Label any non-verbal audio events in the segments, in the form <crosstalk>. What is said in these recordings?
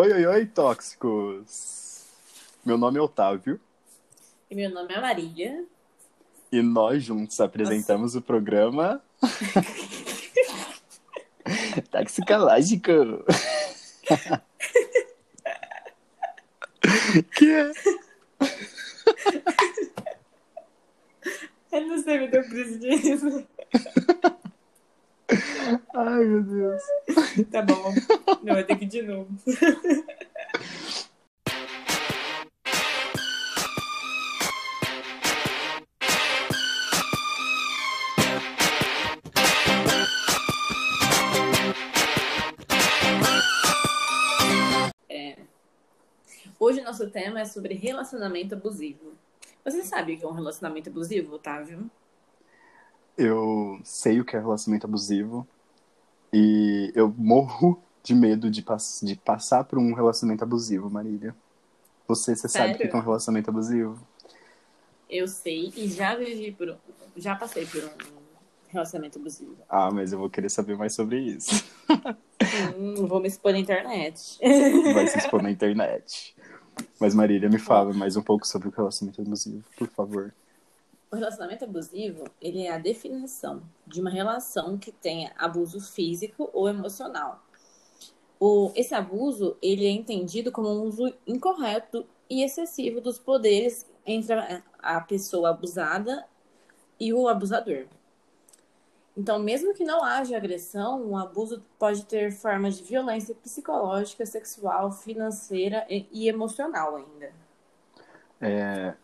Oi, oi, oi, tóxicos! Meu nome é Otávio. E meu nome é Marília. E nós juntos apresentamos Nossa. o programa. <laughs> Toxicológico! que é? Eu não sei, me deu crise <laughs> disso. Ai, meu Deus. Tá bom. Não, vai ter que ir de novo. É. Hoje nosso tema é sobre relacionamento abusivo. Você sabe o que é um relacionamento abusivo, Otávio? Eu sei o que é relacionamento abusivo e eu morro de medo de, pass de passar por um relacionamento abusivo, Marília. Você, você sabe o que é um relacionamento abusivo? Eu sei e já vivi por já passei por um relacionamento abusivo. Ah, mas eu vou querer saber mais sobre isso. Hum, vou me expor na internet. Vai se expor na <laughs> internet. Mas Marília, me fala mais um pouco sobre o relacionamento abusivo, por favor. O relacionamento abusivo, ele é a definição de uma relação que tenha abuso físico ou emocional. O, esse abuso, ele é entendido como um uso incorreto e excessivo dos poderes entre a, a pessoa abusada e o abusador. Então, mesmo que não haja agressão, o abuso pode ter formas de violência psicológica, sexual, financeira e, e emocional ainda. É,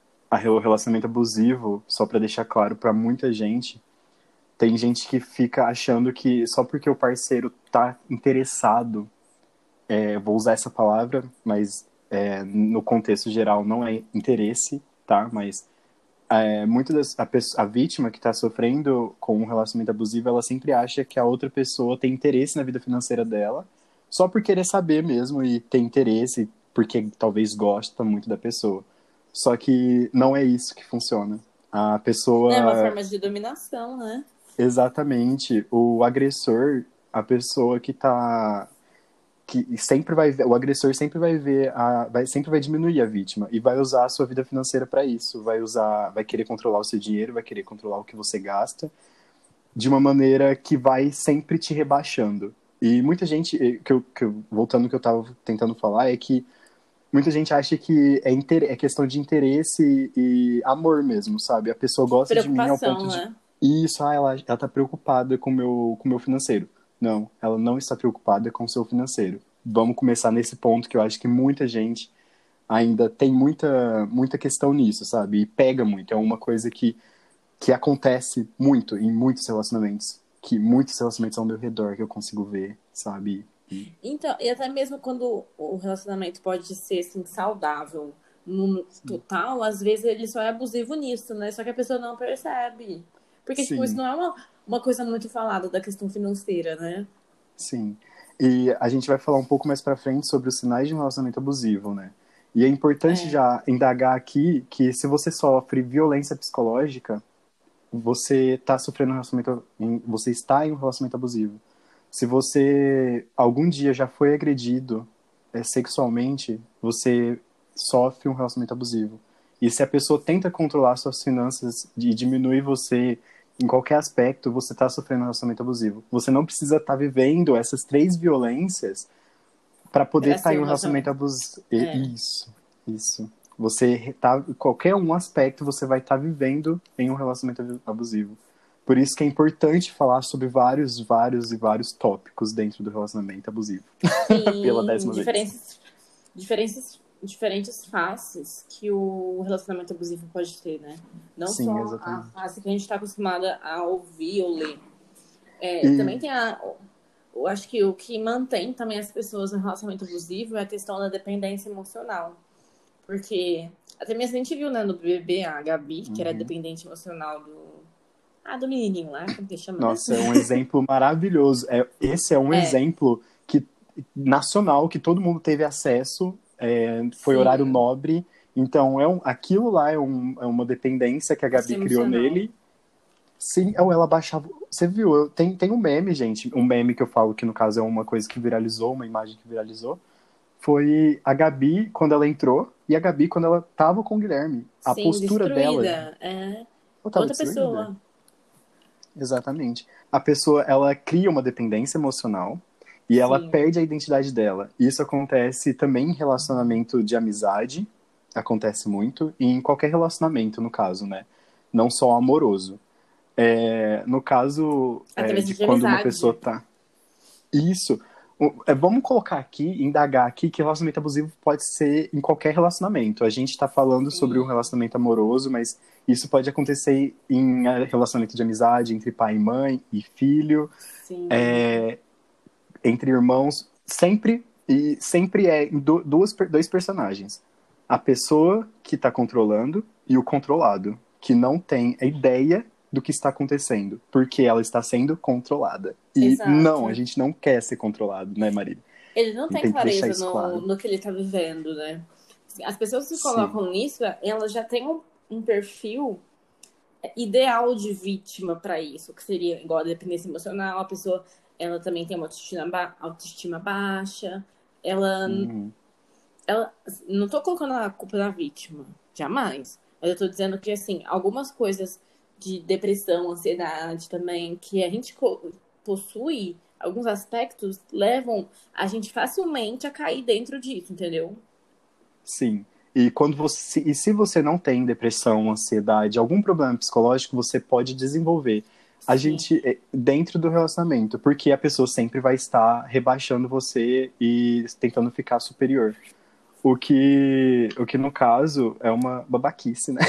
o relacionamento abusivo, só para deixar claro para muita gente, tem gente que fica achando que só porque o parceiro tá interessado, é, vou usar essa palavra, mas é, no contexto geral não é interesse, tá? Mas é, muito das, a, a vítima que está sofrendo com um relacionamento abusivo, ela sempre acha que a outra pessoa tem interesse na vida financeira dela, só por querer saber mesmo e ter interesse, porque talvez gosta muito da pessoa. Só que não é isso que funciona. A pessoa. É uma forma de dominação, né? Exatamente. O agressor, a pessoa que tá. Que sempre vai ver, o agressor sempre vai ver a, vai sempre vai diminuir a vítima e vai usar a sua vida financeira para isso, vai usar, vai querer controlar o seu dinheiro, vai querer controlar o que você gasta de uma maneira que vai sempre te rebaixando. E muita gente, que eu, que eu, voltando ao que eu estava tentando falar, é que muita gente acha que é, inter... é questão de interesse e amor mesmo, sabe? A pessoa gosta de mim ao ponto né? de. Isso, ah, ela, ela tá preocupada com meu, o com meu financeiro. Não, ela não está preocupada com o seu financeiro. Vamos começar nesse ponto que eu acho que muita gente ainda tem muita, muita questão nisso, sabe? E pega muito. É uma coisa que, que acontece muito em muitos relacionamentos. Que muitos relacionamentos ao meu redor que eu consigo ver, sabe? Então, e até mesmo quando o relacionamento pode ser assim, saudável no total, às vezes ele só é abusivo nisso, né? Só que a pessoa não percebe. Porque, tipo, isso não é uma, uma coisa muito falada da questão financeira, né? Sim. E a gente vai falar um pouco mais pra frente sobre os sinais de um relacionamento abusivo, né? E é importante é. já indagar aqui que se você sofre violência psicológica, você está sofrendo um relacionamento, você está em um relacionamento abusivo. Se você algum dia já foi agredido é, sexualmente, você sofre um relacionamento abusivo. E se a pessoa tenta controlar suas finanças e diminuir você em qualquer aspecto, você está sofrendo um relacionamento abusivo. Você não precisa estar tá vivendo essas três violências para poder estar tá em um relacionamento abusivo. É. Isso, isso. Você tá, qualquer um aspecto você vai estar tá vivendo em um relacionamento abusivo. Por isso que é importante falar sobre vários, vários e vários tópicos dentro do relacionamento abusivo. Sim, <laughs> Pela décima diferentes, vez. Diferentes, diferentes faces que o relacionamento abusivo pode ter, né? Não Sim, só exatamente. a face que a gente está acostumada a ouvir ou ler. É, e... Também tem a. Eu acho que o que mantém também as pessoas no relacionamento abusivo é a questão da dependência emocional. Porque até mesmo a gente viu, né, no BBB, a Gabi, que uhum. era dependente emocional do ah, do menininho lá, como que chama? Nossa, é um exemplo maravilhoso. É, esse é um é. exemplo que nacional que todo mundo teve acesso. É, foi Sim. horário nobre. Então, é um, aquilo lá é, um, é uma dependência que a Gabi criou nele. Sim, ou ela baixava. Você viu? Tem, tem um meme, gente. Um meme que eu falo que, no caso, é uma coisa que viralizou, uma imagem que viralizou. foi a Gabi quando ela entrou e a Gabi quando ela tava com o Guilherme. A Sim, postura destruída. dela. É outra destruída. pessoa. Exatamente. A pessoa, ela cria uma dependência emocional e ela Sim. perde a identidade dela. Isso acontece também em relacionamento de amizade, acontece muito, e em qualquer relacionamento, no caso, né? Não só amoroso. É, no caso é, de quando uma pessoa tá. Isso. É, vamos colocar aqui, indagar aqui, que relacionamento abusivo pode ser em qualquer relacionamento. A gente tá falando sobre um relacionamento amoroso, mas isso pode acontecer em relacionamento de amizade entre pai e mãe e filho, Sim. é, entre irmãos, sempre e sempre é duas, dois personagens. A pessoa que está controlando e o controlado, que não tem a ideia do que está acontecendo, porque ela está sendo controlada. E Exato. não, a gente não quer ser controlado, né, Marília? Ele não tem, tem clareza no, claro. no que ele tá vivendo, né? As pessoas que se Sim. colocam nisso, elas já têm um, um perfil ideal de vítima para isso, que seria igual a dependência emocional, a pessoa ela também tem uma autoestima, ba- autoestima baixa, ela, Uhum. ela não tô colocando a culpa na vítima, jamais. Mas eu tô dizendo que assim, algumas coisas de depressão, ansiedade também, que a gente possui, alguns aspectos levam a gente facilmente a cair dentro disso, entendeu? Sim. E quando você e se você não tem depressão, ansiedade, algum problema psicológico, você pode desenvolver. A Sim. gente é, dentro do relacionamento, porque a pessoa sempre vai estar rebaixando você e tentando ficar superior. O que, o que no caso é uma babaquice, né?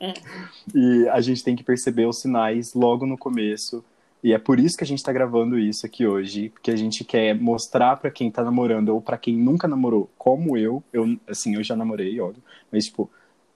É. <laughs> E a gente tem que perceber os sinais logo no começo. E é por isso que a gente está gravando isso aqui hoje, porque a gente quer mostrar para quem tá namorando ou para quem nunca namorou, como eu, eu assim, eu já namorei, óbvio, mas tipo,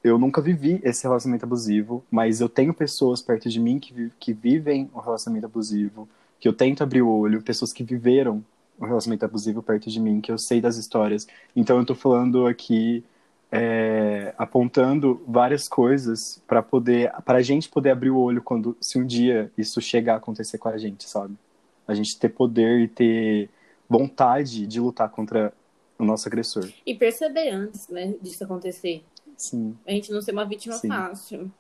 eu nunca vivi esse relacionamento abusivo, mas eu tenho pessoas perto de mim que, que vivem o relacionamento abusivo, que eu tento abrir o olho, pessoas que viveram o relacionamento abusivo perto de mim, que eu sei das histórias. Então eu tô falando aqui é, apontando várias coisas para poder, para a gente poder abrir o olho quando, se um dia isso chegar a acontecer com a gente, sabe? A gente ter poder e ter vontade de lutar contra o nosso agressor. E perceber antes, né, disso acontecer. Sim, A gente não ser uma vítima Sim. fácil.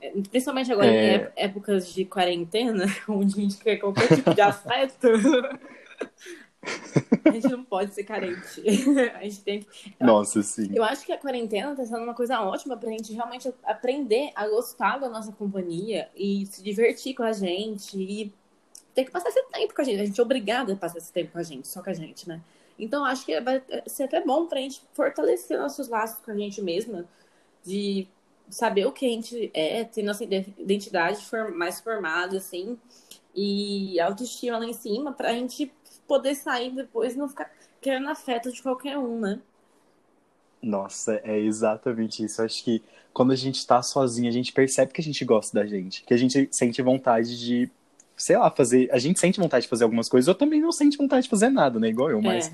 É, Principalmente agora É. em ép- épocas de quarentena, <laughs> onde a gente quer qualquer tipo de <laughs> afeto. A gente não pode ser carente. <laughs> A gente tem que nossa, sim. Eu acho que a quarentena tá sendo uma coisa ótima pra gente realmente aprender a gostar da nossa companhia e se divertir com a gente e ter que passar esse tempo com a gente. A gente é obrigada a passar esse tempo com a gente, só com a gente, né? Então acho que vai ser até bom pra gente fortalecer nossos laços com a gente mesma, de saber o que a gente é, ter nossa ide- identidade mais formada, assim, e autoestima lá em cima, pra gente poder sair depois e não ficar querendo afeto de qualquer um, né? Nossa, é exatamente isso. Acho que quando a gente tá sozinho, a gente percebe que a gente gosta da gente, que a gente sente vontade de, sei lá, fazer. A gente sente vontade de fazer algumas coisas, ou também não sente vontade de fazer nada, né? Igual eu, mas.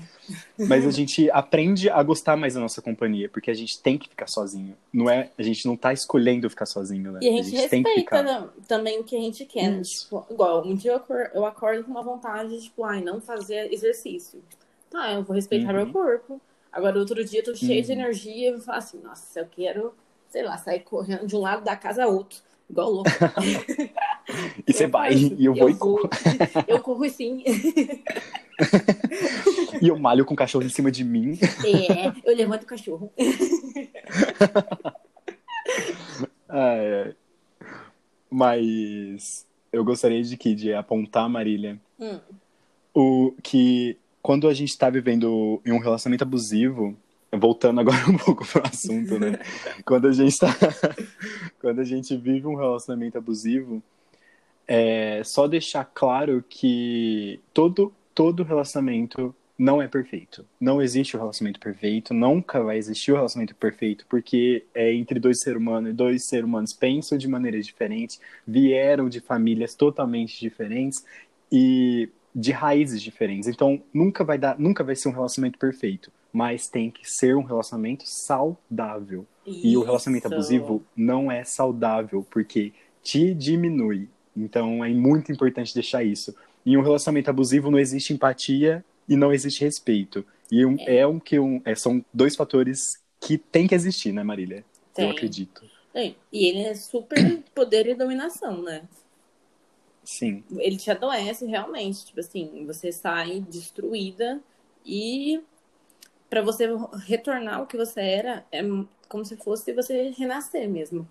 É. Mas a gente aprende a gostar mais da nossa companhia, porque a gente tem que ficar sozinho. Não é, a gente não tá escolhendo ficar sozinho, né? E a gente, tem que respeita ficar. tam- também o que a gente quer. né? Tipo, igual, um dia eu acor- eu acordo com uma vontade, tipo, ai, não fazer exercício. Tá, eu vou respeitar Uhum. meu corpo. Agora, outro dia eu tô cheio de Uhum. energia e vou falar assim, nossa, eu quero, sei lá, sair correndo de um lado da casa a outro. Igual louco. <laughs> E você vai, faço. e eu vou e corro. <laughs> Eu corro sim. <laughs> E eu malho com o cachorro em cima de mim. É, eu levanto o cachorro. <laughs> Ai. Mas eu gostaria de que de apontar, Marília, Hum. o que quando a gente está vivendo em um relacionamento abusivo, voltando agora um pouco pro assunto, né? quando a gente tá, quando a gente vive um relacionamento abusivo, é só deixar claro que todo todo relacionamento não é perfeito. Não existe o relacionamento perfeito, nunca vai existir o relacionamento perfeito, porque é entre dois seres humanos, e dois seres humanos pensam de maneiras diferentes, vieram de famílias totalmente diferentes e de raízes diferentes. Então, nunca vai dar, nunca vai ser um relacionamento perfeito, mas tem que ser um relacionamento saudável. E o relacionamento Isso. abusivo não é saudável, porque te diminui. Então é muito importante deixar isso. Em um relacionamento abusivo não existe empatia e não existe respeito. E um, é. é um que um, é, são dois fatores que tem que existir, né, Marília? Tem. Eu acredito. Tem. E ele é super <coughs> poder e dominação, né? Sim. Ele te adoece realmente. Tipo assim, você sai destruída e para você retornar ao que você era, é como se fosse você renascer mesmo.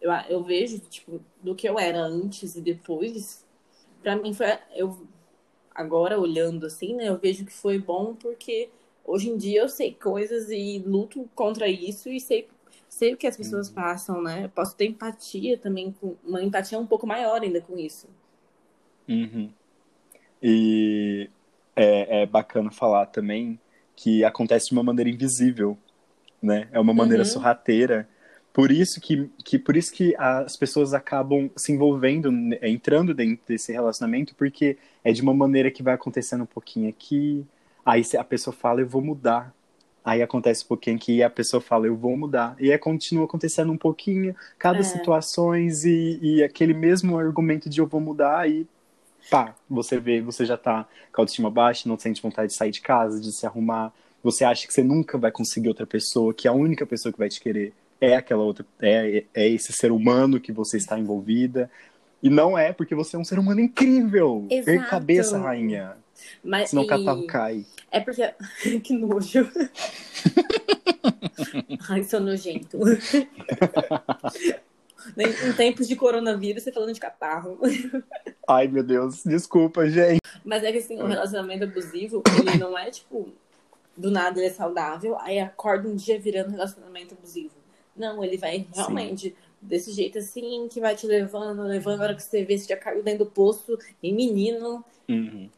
Eu, eu vejo, tipo, do que eu era antes e depois, para mim foi. Eu, agora, olhando assim, né, eu vejo que foi bom porque hoje em dia eu sei coisas e luto contra isso e sei, sei o que as pessoas uhum. passam, né? Eu posso ter empatia também, com uma empatia um pouco maior ainda com isso. Uhum. E é, é bacana falar também que acontece de uma maneira invisível, né? É uma maneira uhum. sorrateira. Por isso que, que por isso que as pessoas acabam se envolvendo, entrando dentro desse relacionamento, porque é de uma maneira que vai acontecendo um pouquinho aqui, aí a pessoa fala eu vou mudar, aí acontece um pouquinho aqui e a pessoa fala eu vou mudar, e aí continua acontecendo um pouquinho, cada é. situações e, e aquele mesmo argumento de eu vou mudar e pá, você vê, você já tá com a autoestima baixa, não sente vontade de sair de casa, de se arrumar, você acha que você nunca vai conseguir outra pessoa, que a única pessoa que vai te querer é aquela outra, é, é esse ser humano que você está envolvida. E não é porque você é um ser humano incrível. Exato. cabeça, rainha. Mas, Senão e... o catarro cai. É porque. <laughs> que nojo. <laughs> Ai, sou nojento. <laughs> em tempos de coronavírus, você falando de catarro. Ai, meu Deus, desculpa, gente. Mas é que assim, o relacionamento abusivo, ele não é tipo, do nada ele é saudável, aí acorda um dia virando relacionamento abusivo. Não, ele vai realmente Sim. desse jeito assim, que vai te levando, levando, a hora que você vê, você já caiu dentro do poço, e menino. Uhum.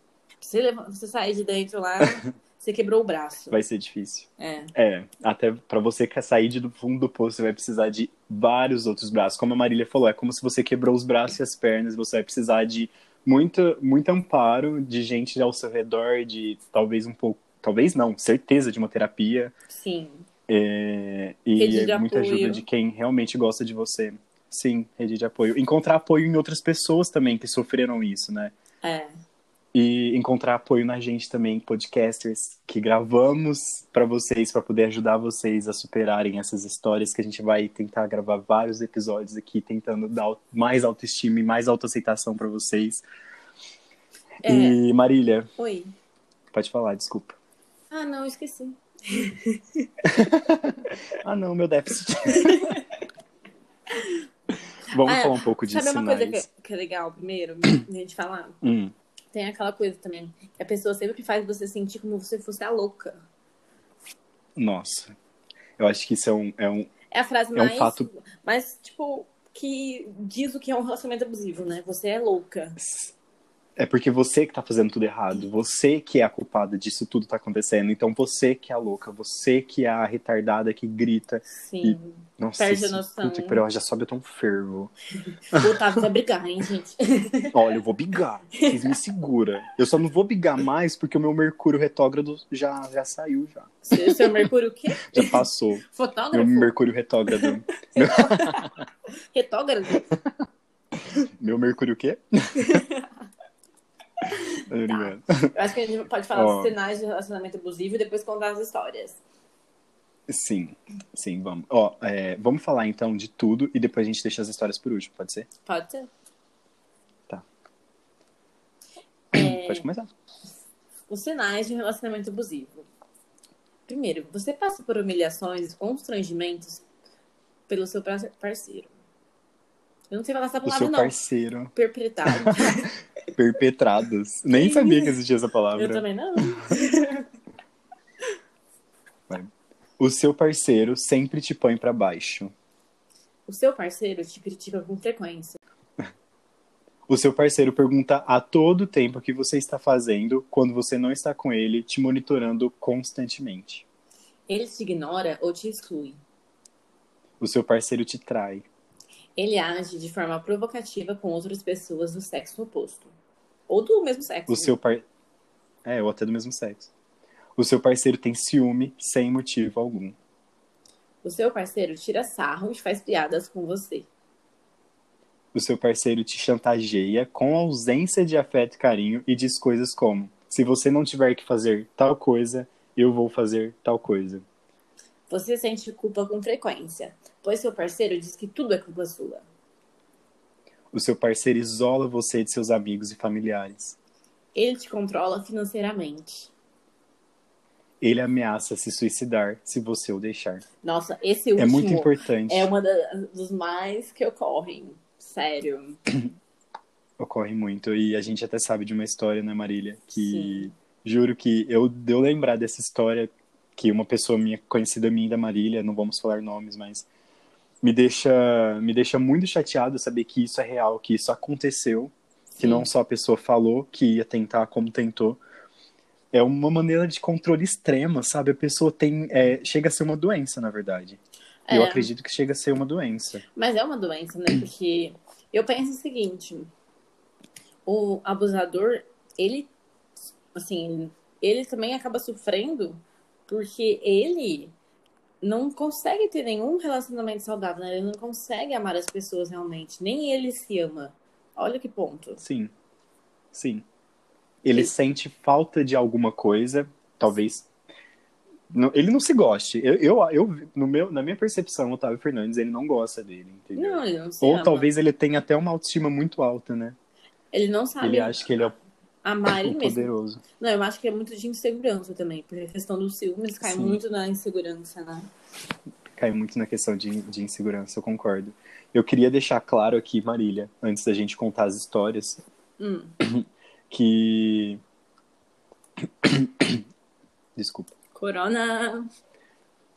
Você, leva, você sair de dentro lá, <laughs> você quebrou o braço. Vai ser difícil. É. É, até para você sair do fundo do poço, você vai precisar de vários outros braços. Como a Marília falou, é como se você quebrou os braços e as pernas, você vai precisar de muito, muito amparo de gente ao seu redor, de talvez um pouco, talvez não, certeza de uma terapia. Sim. É, e muita apoio. ajuda de quem realmente gosta de você. Sim, rede de apoio. Encontrar apoio em outras pessoas também que sofreram isso, né? É. E encontrar apoio na gente também, podcasters, que gravamos para vocês, para poder ajudar vocês a superarem essas histórias, que a gente vai tentar gravar vários episódios aqui, tentando dar mais autoestima e mais autoaceitação para vocês. É. E Marília. Oi. Pode falar, desculpa. Ah, não, esqueci. <laughs> ah, não, meu déficit. <laughs> Vamos ah, falar um pouco disso. Sabe uma coisa que, que, é legal, primeiro, <coughs> a gente falar? Hum. Tem aquela coisa também, que a pessoa sempre faz você sentir como se você fosse a louca. Nossa. Eu acho que isso é um. É, um, é a frase é mais. Um fato... Mas, tipo, que diz o que é um relacionamento abusivo, né? Você é louca. É porque você que tá fazendo tudo errado, você que é a culpada disso tudo tá acontecendo. Então você que é a louca, você que é a retardada que grita. Sim. E... Nossa, Perde a noção. Puta que já sobe tão fervo. O Otávio vai brigar, hein, gente? <laughs> Olha, eu vou bigar. Vocês me segura. Eu só não vou bigar mais porque o meu Mercúrio retrógrado já, já saiu já. Seu, seu Mercúrio o quê? Já passou. Fotógrafo? Meu Mercúrio retrógrado. <laughs> retrógrado? Meu Mercúrio o quê? <laughs> Tá. Eu acho que a gente pode falar oh. dos sinais de relacionamento abusivo e depois contar as histórias. Sim, sim, vamos. Ó, é, vamos falar então de tudo e depois a gente deixa as histórias por último, pode ser? Pode ser. Tá. É... Pode começar. Os sinais de relacionamento abusivo. Primeiro, você passa por humilhações e constrangimentos pelo seu parceiro. Eu não sei falar essa palavra, o seu não. parceiro. Perpetrado. <laughs> Perpetrados. Nem sabia que existia essa palavra. Eu também não. O seu parceiro sempre te põe para baixo. O seu parceiro te critica com frequência. O seu parceiro pergunta a todo tempo o que você está fazendo quando você não está com ele, te monitorando constantemente. Ele te ignora ou te exclui. O seu parceiro te trai. Ele age de forma provocativa com outras pessoas do sexo oposto. Ou do mesmo sexo. O seu par... É, ou até do mesmo sexo. O seu parceiro tem ciúme sem motivo algum. O seu parceiro tira sarro e faz piadas com você. O seu parceiro te chantageia com ausência de afeto e carinho e diz coisas como: Se você não tiver que fazer tal coisa, eu vou fazer tal coisa. Você sente culpa com frequência, pois seu parceiro diz que tudo é culpa sua. O seu parceiro isola você de seus amigos e familiares. Ele te controla financeiramente. Ele ameaça se suicidar se você o deixar. Nossa, esse último É muito importante. é uma da- dos mais que ocorrem. Sério. <clears throat> Ocorre muito. E a gente até sabe de uma história, né, Marília? Que Sim. juro que eu deu lembrar dessa história que uma pessoa minha conhecida minha da Marília, não vamos falar nomes, mas me deixa me deixa muito chateado saber que isso é real, que isso aconteceu, que Sim. não só a pessoa falou que ia tentar como tentou. É uma maneira de controle extrema, sabe? A pessoa tem é, chega a ser uma doença, na verdade. Eu É. acredito que chega a ser uma doença. Mas é uma doença, né? Porque eu penso o seguinte: o abusador, ele, assim, ele também acaba sofrendo porque ele não consegue ter nenhum relacionamento saudável, né? Ele não consegue amar as pessoas realmente, nem ele se ama. Olha que ponto. Sim. Sim. Ele E- sente falta de alguma coisa, talvez. não- ele não se goste. Eu, eu, eu- no meu, na minha percepção, o Otávio Fernandes, ele não gosta dele, entendeu? Não, ele não se Ou ama. talvez ele tenha até uma autoestima muito alta, né? Ele não sabe Ele acha que ele é amar ele mesmo. poderoso. Não, eu acho que é muito de insegurança também, porque a questão dos ciúmes cai Sim. muito na insegurança, né? Cai muito na questão de, de insegurança, eu concordo. Eu queria deixar claro aqui, Marília, antes da gente contar as histórias, Hum. <coughs> que. <coughs> Desculpa. Corona.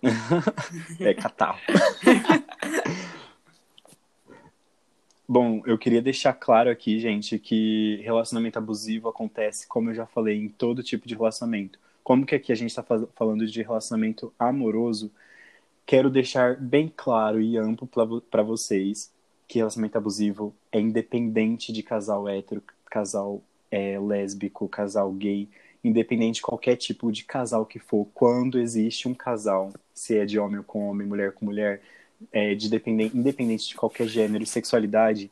<laughs> É catarro. <laughs> Bom, eu queria deixar claro aqui, gente, que relacionamento abusivo acontece, como eu já falei, em todo tipo de relacionamento. Como que aqui a gente está falando de relacionamento amoroso, quero deixar bem claro e amplo para vocês que relacionamento abusivo é independente de casal hétero, casal é, lésbico, casal gay, independente de qualquer tipo de casal que for, quando existe um casal, se é de homem com homem, mulher com mulher, é, de dependente, independente de qualquer gênero e sexualidade,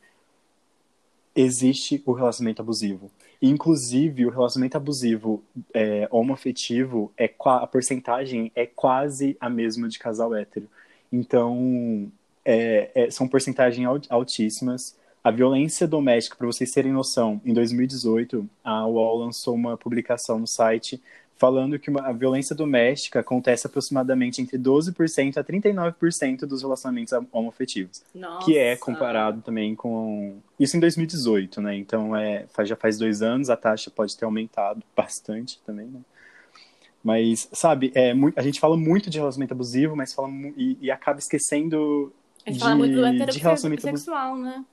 existe o relacionamento abusivo. Inclusive, o relacionamento abusivo é, homoafetivo, é, a porcentagem é quase a mesma de casal hétero. Então, é, é, são porcentagens altíssimas. A violência doméstica, para vocês terem noção, em 2018, a UOL lançou uma publicação no site falando que uma, a violência doméstica acontece aproximadamente entre 12% a 39% dos relacionamentos homoafetivos. Nossa. Que é comparado também com. Isso em 2018, né? Então é, já faz dois anos, a taxa pode ter aumentado <laughs> bastante também, né? Mas, sabe, é, a gente fala muito de relacionamento abusivo, mas fala e, e acaba esquecendo A gente de, fala muito do de relacionamento abusivo. heterossexual, né?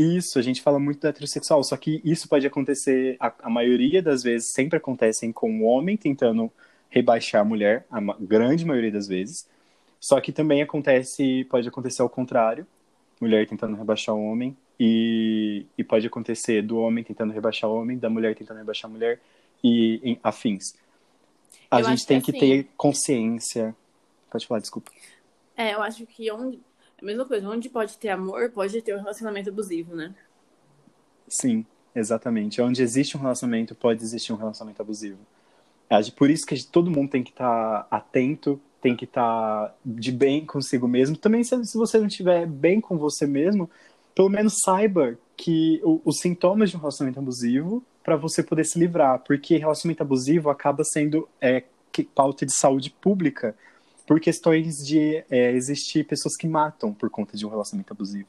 Isso, a gente fala muito do heterossexual, só que isso pode acontecer, a, a maioria das vezes sempre acontecem com o homem tentando rebaixar a mulher, a ma grande maioria das vezes. Só que também acontece, pode acontecer ao contrário, mulher tentando rebaixar o homem, e, e pode acontecer do homem tentando rebaixar o homem, da mulher tentando rebaixar a mulher, e em, afins. A Eu gente tem que que assim- ter consciência. Pode falar, desculpa. É, eu acho que onde. A mesma coisa, onde pode ter amor, pode ter um relacionamento abusivo, né? Sim, exatamente. Onde existe um relacionamento, pode existir um relacionamento abusivo. Por isso que todo mundo tem que estar atento, tem que estar de bem consigo mesmo. Também, se se você não estiver bem com você mesmo, pelo menos saiba que o- os sintomas de um relacionamento abusivo para você poder se livrar, porque relacionamento abusivo acaba sendo é, pauta de saúde pública por questões de é, existir pessoas que matam por conta de um relacionamento abusivo.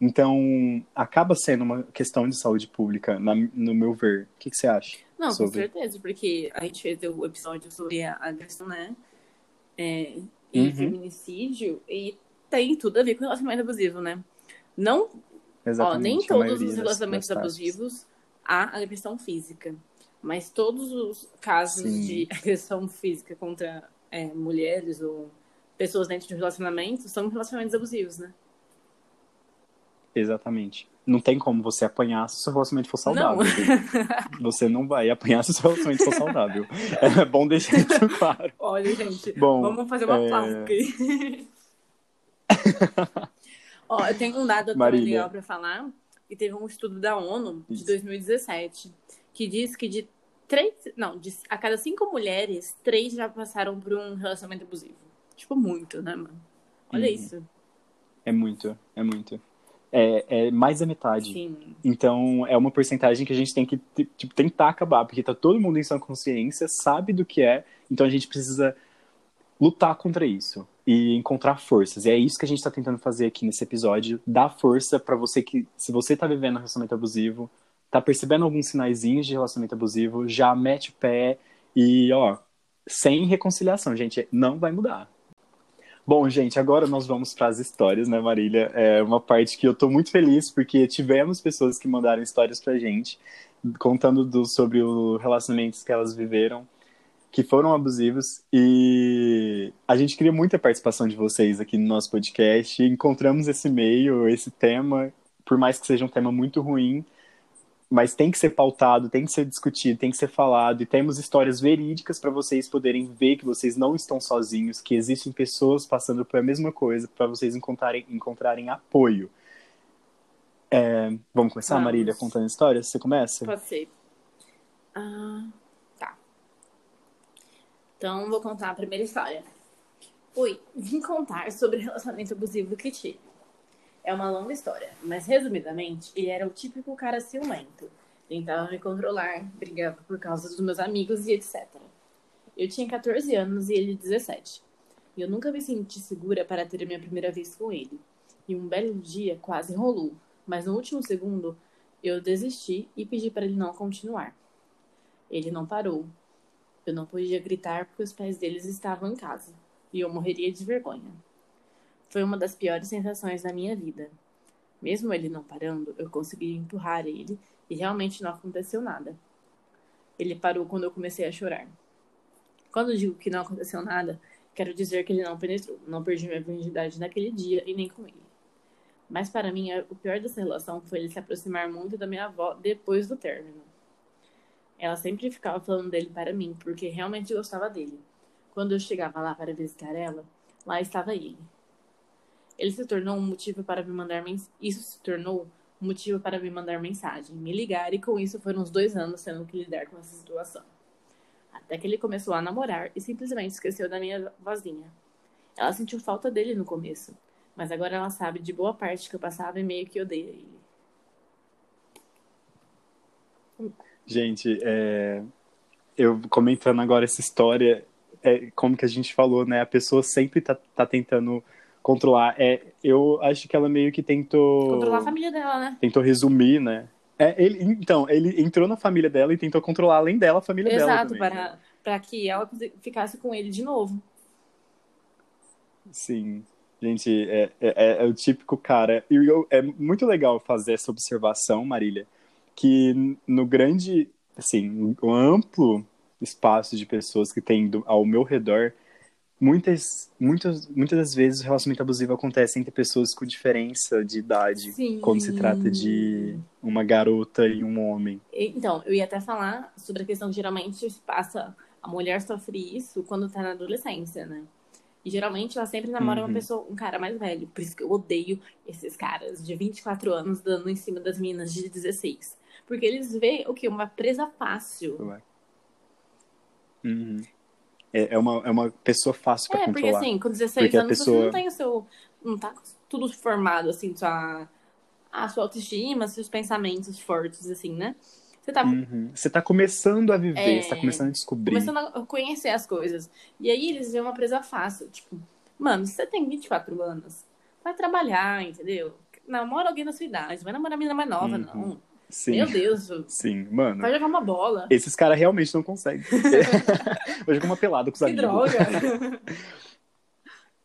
Então, acaba sendo uma questão de saúde pública, na- no meu ver. O que, que você acha? Não, sobre? com certeza, porque a gente fez o episódio sobre a agressão, né? É, e Uhum. feminicídio, e tem tudo a ver com relacionamento abusivo, né? Não, ó, nem todos os relacionamentos abusivos há agressão física. Mas todos os casos Sim. de <laughs> agressão física contra é, mulheres ou pessoas dentro de um relacionamento são relacionamentos abusivos, né? Exatamente. Não tem como você apanhar se o seu relacionamento for saudável. Não. <laughs> Você não vai apanhar se o seu relacionamento for saudável. <laughs> É bom deixar isso claro. Olha, gente, Bom, vamos fazer uma é- plástica aí. <laughs> Ó, eu tenho um dado Marília. legal para falar, que teve um estudo da ONU de Isso. 2017, que diz que de três, não, de, a cada cinco mulheres, três já passaram por um relacionamento abusivo. Tipo, muito, né, mano? Olha uhum. isso. É muito, é muito. É, é, mais da metade. Sim. Então, é uma porcentagem que a gente tem que tipo, tentar acabar, porque tá todo mundo em sua consciência, sabe do que é, então a gente precisa lutar contra isso e encontrar forças. E é isso que a gente está tentando fazer aqui nesse episódio, dar força para você que, se você tá vivendo um relacionamento abusivo, tá percebendo alguns sinaizinhos de relacionamento abusivo, já mete o pé e, ó, sem reconciliação, gente, não vai mudar. Bom, gente, agora nós vamos para as histórias, né, Marília? É uma parte que eu tô muito feliz porque tivemos pessoas que mandaram histórias pra gente, contando do, sobre os relacionamentos que elas viveram, que foram abusivos. E a gente queria muita participação de vocês aqui no nosso podcast. Encontramos esse meio, esse tema, por mais que seja um tema muito ruim, mas tem que ser pautado, tem que ser discutido, tem que ser falado, e temos histórias verídicas para vocês poderem ver que vocês não estão sozinhos, que existem pessoas passando por a mesma coisa, para vocês encontrarem, encontrarem apoio. É, vamos começar, vamos. Marília, contando histórias? Você começa? Pode ser. Ah, tá. Então, vou contar a primeira história. Oi, vim contar sobre o relacionamento abusivo que tive. É uma longa história, mas resumidamente, ele era o típico cara ciumento. Tentava me controlar, brigava por causa dos meus amigos e etc. Eu tinha 14 anos e ele 17. E eu nunca me senti segura para ter a minha primeira vez com ele. E um belo dia quase rolou, mas no último segundo eu desisti e pedi para ele não continuar. Ele não parou. Eu não podia gritar porque os pais deles estavam em casa e eu morreria de vergonha. Foi uma das piores sensações da minha vida. Mesmo ele não parando, eu consegui empurrar ele e realmente não aconteceu nada. Ele parou quando eu comecei a chorar. Quando digo que não aconteceu nada, quero dizer que ele não penetrou. Não perdi minha virgindade naquele dia e nem com ele. Mas para mim, o pior dessa relação foi ele se aproximar muito da minha avó depois do término. Ela sempre ficava falando dele para mim, porque realmente gostava dele. Quando eu chegava lá para visitar ela, lá estava ele, ele se tornou um motivo para me mandar isso se tornou um motivo para me mandar mensagem, me ligar e com isso foram uns dois anos tendo que lidar com essa situação. Até que ele começou a namorar e simplesmente esqueceu da minha vozinha. Ela sentiu falta dele no começo, mas agora ela sabe de boa parte que eu passava e meio que odeia ele. Gente, é... eu comentando agora essa história, é como que a gente falou, né? A pessoa sempre tá, tá tentando controlar. É, eu acho que ela meio que tentou. Controlar a família dela, né? Tentou resumir, né? É, ele, então, ele entrou na família dela e tentou controlar, além dela, a família Exato, dela. Exato, para, né? para que ela ficasse com ele de novo. Sim. Gente, é, é, é o típico cara. E eu, é muito legal fazer essa observação, Marília, que no grande, assim, o amplo espaço de pessoas que tem do, ao meu redor, muitas, muitas, muitas das vezes o relacionamento abusivo acontece entre pessoas com diferença de idade, Sim. quando se trata de uma garota e um homem. Então, eu ia até falar sobre a questão que geralmente passa, a mulher sofre isso quando tá na adolescência, né? E geralmente ela sempre namora uhum. uma pessoa, um cara mais velho. Por isso que eu odeio esses caras de 24 anos dando em cima das meninas de 16. Porque eles veem o que? Uma presa fácil. Uhum é, é, uma, é uma pessoa fácil para é, controlar. É, porque assim, com 16 porque anos pessoa... você não tem o seu... Não tá tudo formado, assim, sua, a sua autoestima, seus pensamentos fortes, assim, né? Você tá... Uhum. Você tá começando a viver, é... você tá começando a descobrir. Começando a conhecer as coisas. E aí eles veem uma presa fácil, tipo... Mano, se você tem 24 anos, vai trabalhar, entendeu? Namora alguém da sua idade, vai namorar menina mais nova, uhum. não. Sim. Meu Deus. Sim, mano. Vai jogar uma bola. Esses caras realmente não conseguem. <laughs> Vou jogar uma pelada com os que amigos. droga.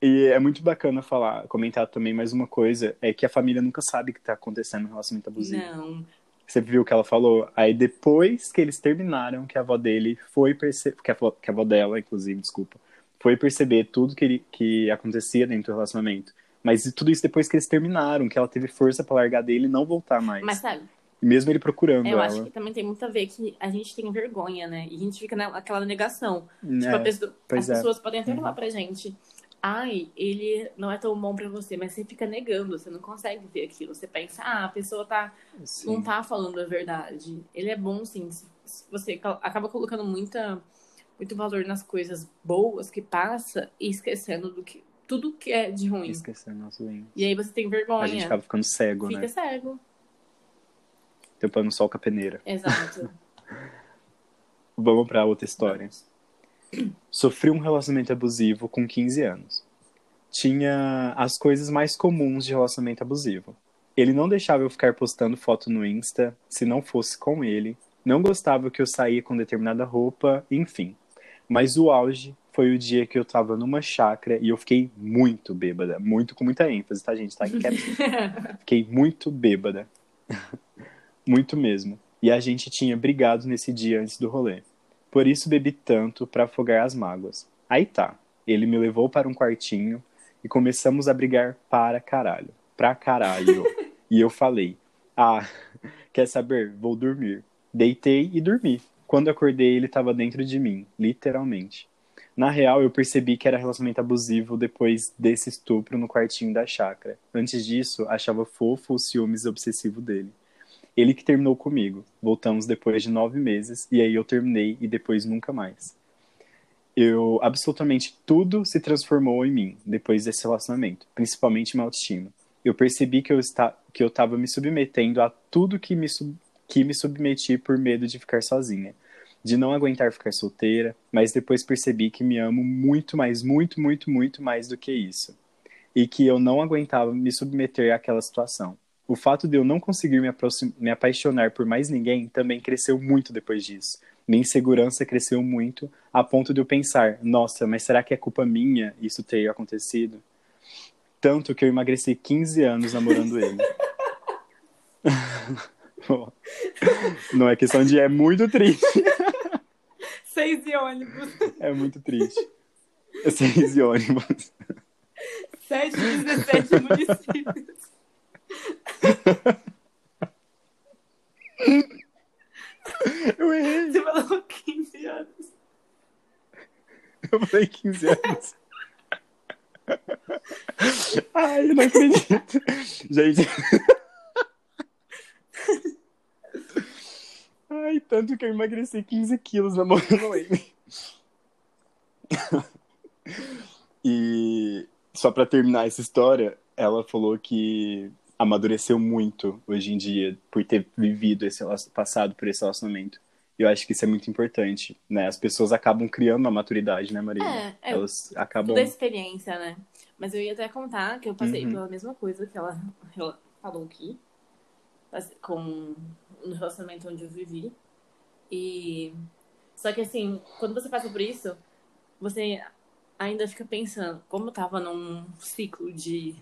e é muito bacana falar, comentar também mais uma coisa, é que a família nunca sabe o que tá acontecendo no relacionamento abusivo. Não. Você viu o que ela falou? Aí depois que eles terminaram, que a avó dele foi perceber, que, a avó, que a avó dela, inclusive, desculpa, foi perceber tudo que, ele, que acontecia dentro do relacionamento. Mas tudo isso depois que eles terminaram, que ela teve força para largar dele e não voltar mais. Mas sabe, mesmo ele procurando Eu ela. acho que também tem muito a ver que a gente tem vergonha, né? E a gente fica naquela negação. É, tipo, pessoa, as é. pessoas podem até uhum. falar pra gente, ai, ele não é tão bom pra você, mas você fica negando, você não consegue ver aquilo. Você pensa, ah, a pessoa tá, não tá falando a verdade. Ele é bom, sim. você acaba colocando muita, muito valor nas coisas boas que passa e esquecendo do que tudo que é de ruim. Esquecendo nosso ruim. E aí você tem vergonha. A gente acaba ficando cego, Fica né? cego. Tampando o sol a peneira. Exato. <laughs> Vamos pra outra história. Sofri um relacionamento abusivo com 15 anos. Tinha as coisas mais comuns de relacionamento abusivo. Ele não deixava eu ficar postando foto no Insta se não fosse com ele. Não gostava que eu saía com determinada roupa, enfim. Mas o auge foi o dia que eu tava numa chácara e eu fiquei muito bêbada. Muito, com muita ênfase, tá, gente? Tá em. <laughs> Fiquei muito bêbada. Muito mesmo. E a gente tinha brigado nesse dia antes do rolê. Por isso bebi tanto para afogar as mágoas. Aí tá. Ele me levou para um quartinho e começamos a brigar para caralho. Pra caralho. <laughs> e eu falei: Ah, quer saber? Vou dormir. Deitei e dormi. Quando acordei, ele estava dentro de mim, literalmente. Na real, eu percebi que era relacionamento abusivo depois desse estupro no quartinho da chácara. Antes disso, achava fofo o ciúmes obsessivo dele. Ele que terminou comigo. Voltamos depois de nove meses, e aí eu terminei e depois nunca mais. Eu, absolutamente tudo se transformou em mim depois desse relacionamento, principalmente minha autoestima. Eu percebi que eu, está, que eu estava me submetendo a tudo que me, sub, que me submeti por medo de ficar sozinha de não aguentar ficar solteira, mas depois percebi que me amo muito mais, muito, muito, muito mais do que isso. E que eu não aguentava me submeter àquela situação. O fato de eu não conseguir me, me apaixonar por mais ninguém também cresceu muito depois disso. Minha insegurança cresceu muito, a ponto de eu pensar: nossa, mas será que é culpa minha isso ter acontecido? Tanto que eu emagreci 15 anos namorando ele. <laughs> Não é questão de é muito triste. Seis e ônibus. É muito triste. Seis e ônibus. Sete de 17 municípios. <laughs> Eu errei. Você falou 15 anos. Eu falei 15 anos. <laughs> Ai, eu não acredito. Gente. Ai, tanto que eu emagreci 15 quilos namorando ele. e só pra terminar essa história, ela falou que amadureceu muito hoje em dia por ter vivido esse passado por esse relacionamento. Eu acho que isso é muito importante, né? As pessoas acabam criando uma maturidade, né, Maria? É, é Elas acabam. Toda experiência, né? Mas eu ia até contar que eu passei Uhum. pela mesma coisa que ela, ela falou aqui, com no relacionamento onde eu vivi. E só que assim, quando você passa por isso, você ainda fica pensando, como eu tava num ciclo de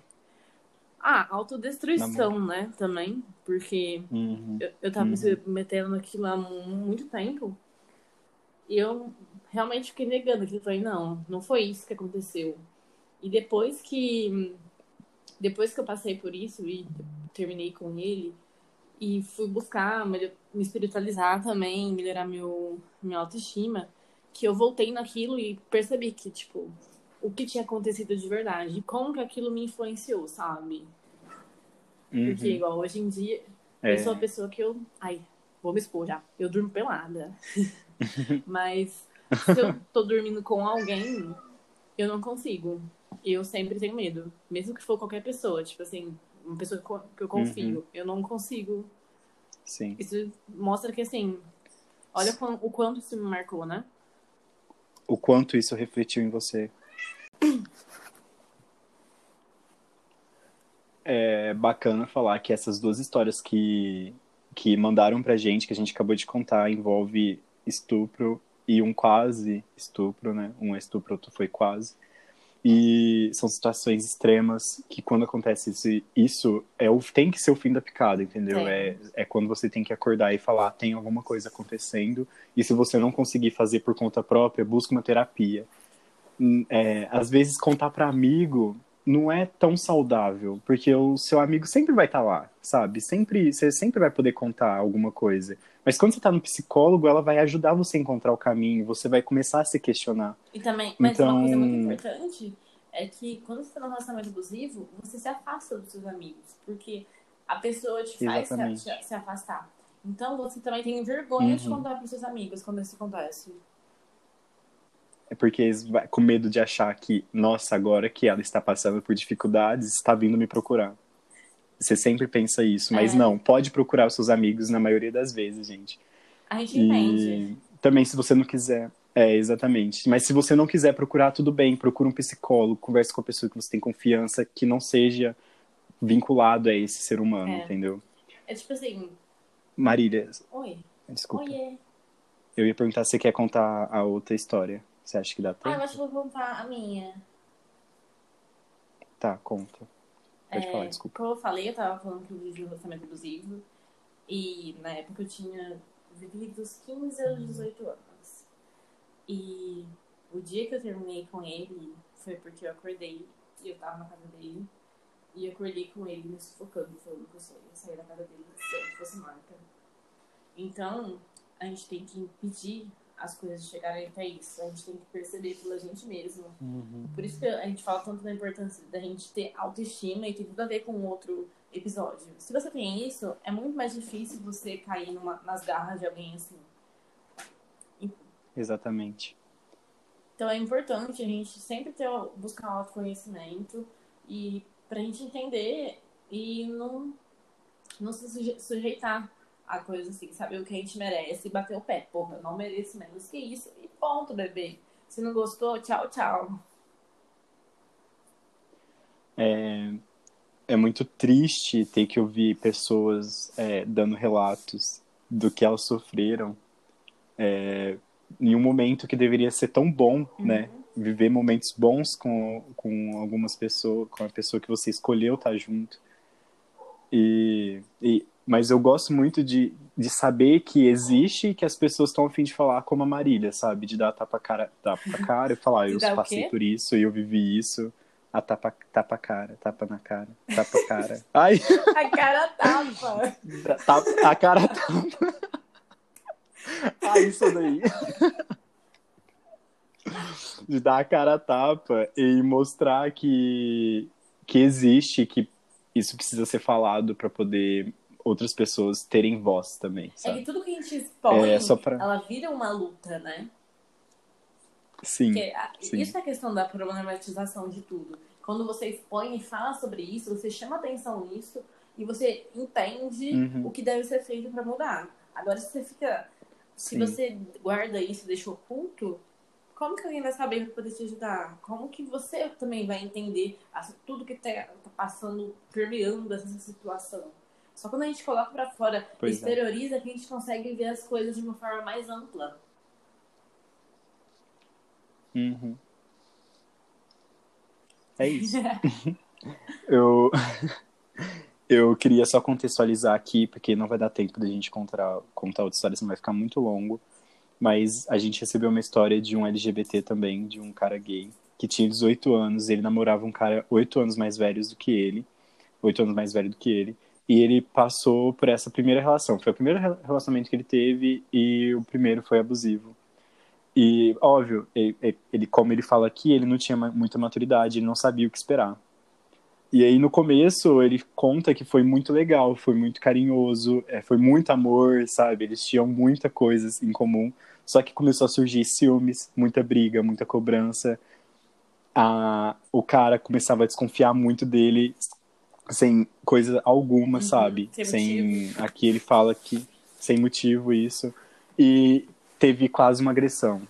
ah, autodestruição, né, também, porque Uhum. eu, eu tava Uhum. me submetendo naquilo há mu- muito tempo. E eu realmente fiquei negando aquilo. Falei, não, não foi isso que aconteceu. E depois que. Depois que eu passei por isso e terminei com ele, e fui buscar me espiritualizar também, melhorar meu, minha autoestima, que eu voltei naquilo e percebi que, tipo, o que tinha acontecido de verdade, como que aquilo me influenciou, sabe? Porque, Uhum. igual, hoje em dia, É. eu sou a pessoa que eu. Ai, vou me expor já. Eu durmo pelada. <laughs> Mas se eu tô dormindo com alguém, eu não consigo. Eu sempre tenho medo. Mesmo que for qualquer pessoa. Tipo assim, uma pessoa que eu- eu confio. Uhum. Eu não consigo. Sim. Isso mostra que, assim. Olha o quanto isso me marcou, né? O quanto isso refletiu em você. É bacana falar que essas duas histórias que, que mandaram pra gente, que a gente acabou de contar, envolve estupro e um quase estupro, né? Um é estupro, outro foi quase. E são situações extremas que quando acontece isso, isso é o, tem que ser o fim da picada, entendeu? Tem. É, é quando você tem que acordar e falar, tem alguma coisa acontecendo, e se você não conseguir fazer por conta própria, busca uma terapia. Hum, é, às vezes contar para amigo não é tão saudável, porque o seu amigo sempre vai estar lá, sabe? Sempre, você sempre vai poder contar alguma coisa. Mas quando você tá no psicólogo, ela vai ajudar você a encontrar o caminho, você vai começar a se questionar. E também, mas uma coisa muito Então- importante é que quando você tá num relacionamento abusivo, você se afasta dos seus amigos. Porque a pessoa te faz se, se- afastar. Então você também tem vergonha uhum. de contar para seus amigos quando isso acontece. É porque eles vai com medo de achar que, nossa, agora que ela está passando por dificuldades, está vindo me procurar. Você sempre pensa isso, mas é. não, pode procurar os seus amigos na maioria das vezes, gente. A gente e entende. Também, se você não quiser. É, exatamente. Mas se você não quiser procurar, tudo bem, procura um psicólogo, converse com a pessoa que você tem confiança, que não seja vinculado a esse ser humano, é. entendeu? É tipo assim. Marília. Oi. Desculpa. Oiê. Eu ia perguntar se você quer contar a outra história. Você acha que dá tempo? Ah, eu acho que vou contar a minha. Tá, conta. Pode é, falar, desculpa. Como eu falei, eu tava falando que eu vivi um relacionamento abusivo. E na época eu tinha vivido dos 15 aos 18 anos. E o dia que eu terminei com ele foi porque eu acordei e eu tava na casa dele. E eu acordei com ele me sufocando, falando que eu só ia sair da casa dele se eu fosse marca. Então, a gente tem que impedir as coisas chegarem até isso. A gente tem que perceber pela gente mesmo. Uhum. Por isso que a gente fala tanto da importância da gente ter autoestima e tem tudo a ver com outro episódio. Se você tem isso, é muito mais difícil você cair numa, nas garras de alguém assim. Exatamente. Então é importante a gente sempre ter, buscar autoconhecimento e pra gente entender e não, não se sujeitar a coisa assim, saber o que a gente merece e bater o pé. Porra, eu não mereço menos que isso. E ponto, bebê. Se não gostou, tchau, tchau. É, é muito triste ter que ouvir pessoas é, dando relatos do que elas sofreram é, em um momento que deveria ser tão bom, uhum. né? Viver momentos bons com, com algumas pessoas, com a pessoa que você escolheu estar junto. E, e mas eu gosto muito de, de saber que existe e que as pessoas estão a fim de falar como a Marília, sabe? De dar tapa cara, tapa cara e falar, <laughs> eu passei por isso e eu vivi isso. A tapa, tapa cara, tapa na cara, tapa cara. <laughs> Ai! A cara tapa. a cara tapa. <laughs> Ah, isso daí. De dar a cara tapa e mostrar que, que existe, que isso precisa ser falado para poder outras pessoas terem voz também. Sabe? É que tudo que a gente expõe, é, pra... ela vira uma luta, né? Sim, sim. Isso é a questão da problematização de tudo. Quando você expõe e fala sobre isso, você chama atenção nisso e você entende uhum. o que deve ser feito para mudar. Agora, se você fica. Se você guarda isso e deixa oculto, como que alguém vai saber para poder te ajudar? Como que você também vai entender tudo que está tá passando, permeando essa situação? Só quando a gente coloca para fora, pois é. exterioriza, é. que a gente consegue ver as coisas de uma forma mais ampla. Uhum. É isso. <laughs> eu, <laughs> eu queria só contextualizar aqui, porque não vai dar tempo da gente contar, contar outra história, senão vai ficar muito longo. Mas a gente recebeu uma história de um LGBT também, de um cara gay, que tinha 18 anos, ele namorava um cara 8 anos mais velho do que ele, 8 anos mais velho do que ele, e ele passou por essa primeira relação. Foi o primeiro relacionamento que ele teve e o primeiro foi abusivo. E, óbvio, ele, ele, como ele fala aqui, ele não tinha muita maturidade, ele não sabia o que esperar. E aí, no começo, ele conta que foi muito legal, foi muito carinhoso, é, foi muito amor, sabe? Eles tinham muita coisas em comum. Só que começou a surgir ciúmes, muita briga, muita cobrança. A, o cara começava a desconfiar muito dele, sem coisa alguma, uhum, sabe? Sem, sem aqui ele fala que sem motivo isso. E teve quase uma agressão.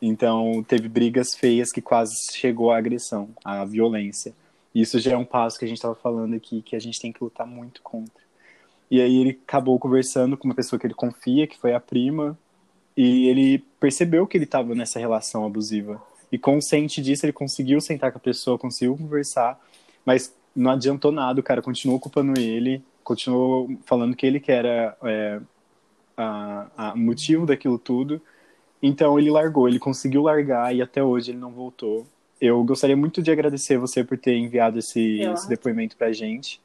Então, teve brigas feias que quase chegou à agressão, à violência. Isso já é um passo que a gente estava falando aqui, que a gente tem que lutar muito contra. E aí ele acabou conversando com uma pessoa que ele confia, que foi a prima, e ele percebeu que ele estava nessa relação abusiva. E consciente disso, ele conseguiu sentar com a pessoa, conseguiu conversar, mas não adiantou nada, o cara continuou culpando ele, continuou falando que ele que era é, a, a motivo daquilo tudo. Então ele largou, ele conseguiu largar e até hoje ele não voltou. Eu gostaria muito de agradecer você por ter enviado esse, esse depoimento pra gente,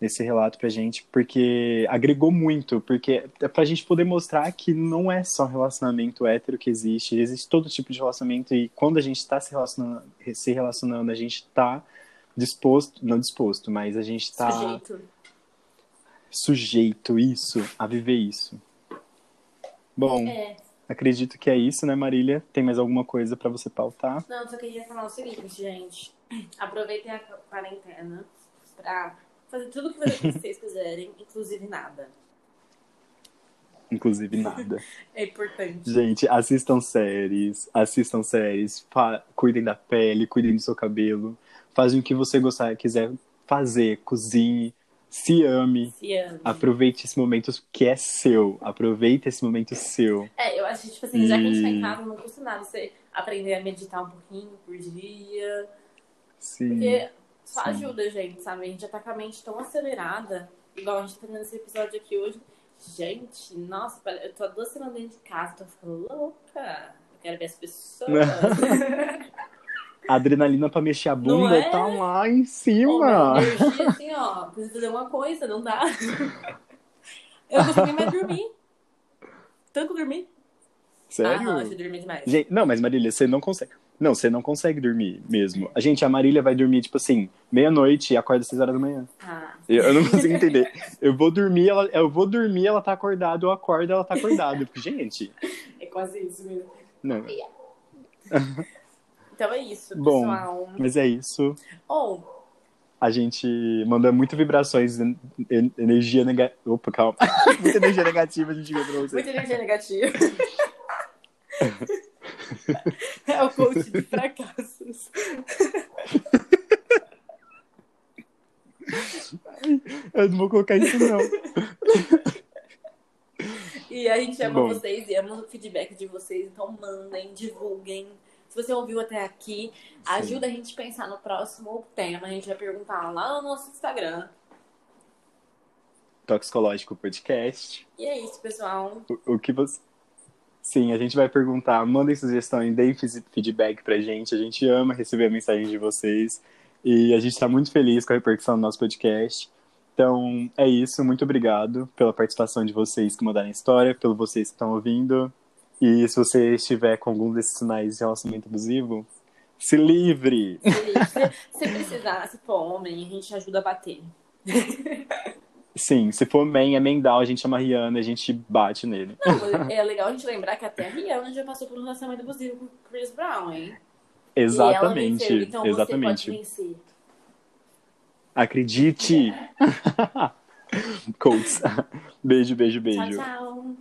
esse relato pra gente, porque agregou muito, porque é pra gente poder mostrar que não é só relacionamento hétero que existe, existe todo tipo de relacionamento e quando a gente está se relacionando, se relacionando, a gente está disposto, não disposto, mas a gente está sujeito, isso, a viver isso. Bom, É. acredito que é isso, né, Marília? Tem mais alguma coisa pra você pautar? Não, só queria falar o seguinte, gente. <clears throat> Aproveitem a quarentena pra fazer tudo o que vocês <laughs> quiserem, inclusive nada. Inclusive nada. <laughs> É importante. Gente, assistam séries, assistam séries, fa- cuidem da pele, cuidem do seu cabelo, fazem o que você gostar, quiser fazer, cozinhe, se ame, Se ame. aproveite esse momento que é seu, aproveite esse momento seu. É, eu acho que, tipo assim, já que a gente tá em E- casa, não custa nada você aprender a meditar um pouquinho por dia. Sim. Porque só sim. ajuda, gente, sabe? A gente já tá com a mente tão acelerada, igual a gente tá fazendo esse episódio aqui hoje. Gente, nossa, eu tô há duas semanas dentro de casa, tô ficando louca. Eu quero ver as pessoas. <laughs> <laughs> A adrenalina pra mexer a bunda é? tá lá em cima. energia, assim, ó, precisa fazer uma coisa, não dá. Eu não consigo nem mais dormir. Tanto dormir. Sério? Ah, não, eu dormir demais. Gente, não, mas Marília, você não consegue. Não, você não consegue dormir mesmo. A gente, a Marília vai dormir, tipo assim, meia-noite e acorda às seis horas da manhã. Ah, Eu, eu não consigo entender. Eu vou dormir, ela, eu vou dormir, ela tá acordada, eu acordo, ela tá acordada. Porque, gente, é quase isso mesmo. não. <laughs> Então é isso, Bom. pessoal. Mas é isso. Ou, A gente manda muito vibrações, en- en- energia negativa. Opa, calma. <laughs> Muita energia negativa a gente vê pra você. muita energia negativa. <laughs> é o coach de fracassos. <laughs> Eu não vou colocar isso, não. E a gente ama Bom. vocês e ama o feedback de vocês, então mandem, divulguem. Se você ouviu até aqui, ajuda a gente a pensar no próximo tema. A gente vai perguntar lá no nosso Instagram. Toxicológico Podcast. E é isso, pessoal. O, o que você. Sim, a gente vai perguntar, mandem sugestões, deem fis- feedback pra gente. A gente ama receber a mensagem de vocês. E a gente tá muito feliz com a repercussão do nosso podcast. Então, é isso. Muito obrigado pela participação de vocês que mandaram a história, pelo vocês que estão ouvindo. E se você estiver com algum desses sinais de relacionamento abusivo, se livre! Se, se precisar, se for homem, a gente ajuda a bater. Sim, se for man, é mendal, a gente chama Rihanna, a gente bate nele. Não, é legal a gente lembrar que até a Rihanna já passou por um relacionamento abusivo com o Chris Brown, hein? Exatamente, venceu, então exatamente. Acredite! <laughs> Colts. Beijo, beijo, beijo. Tchau, tchau.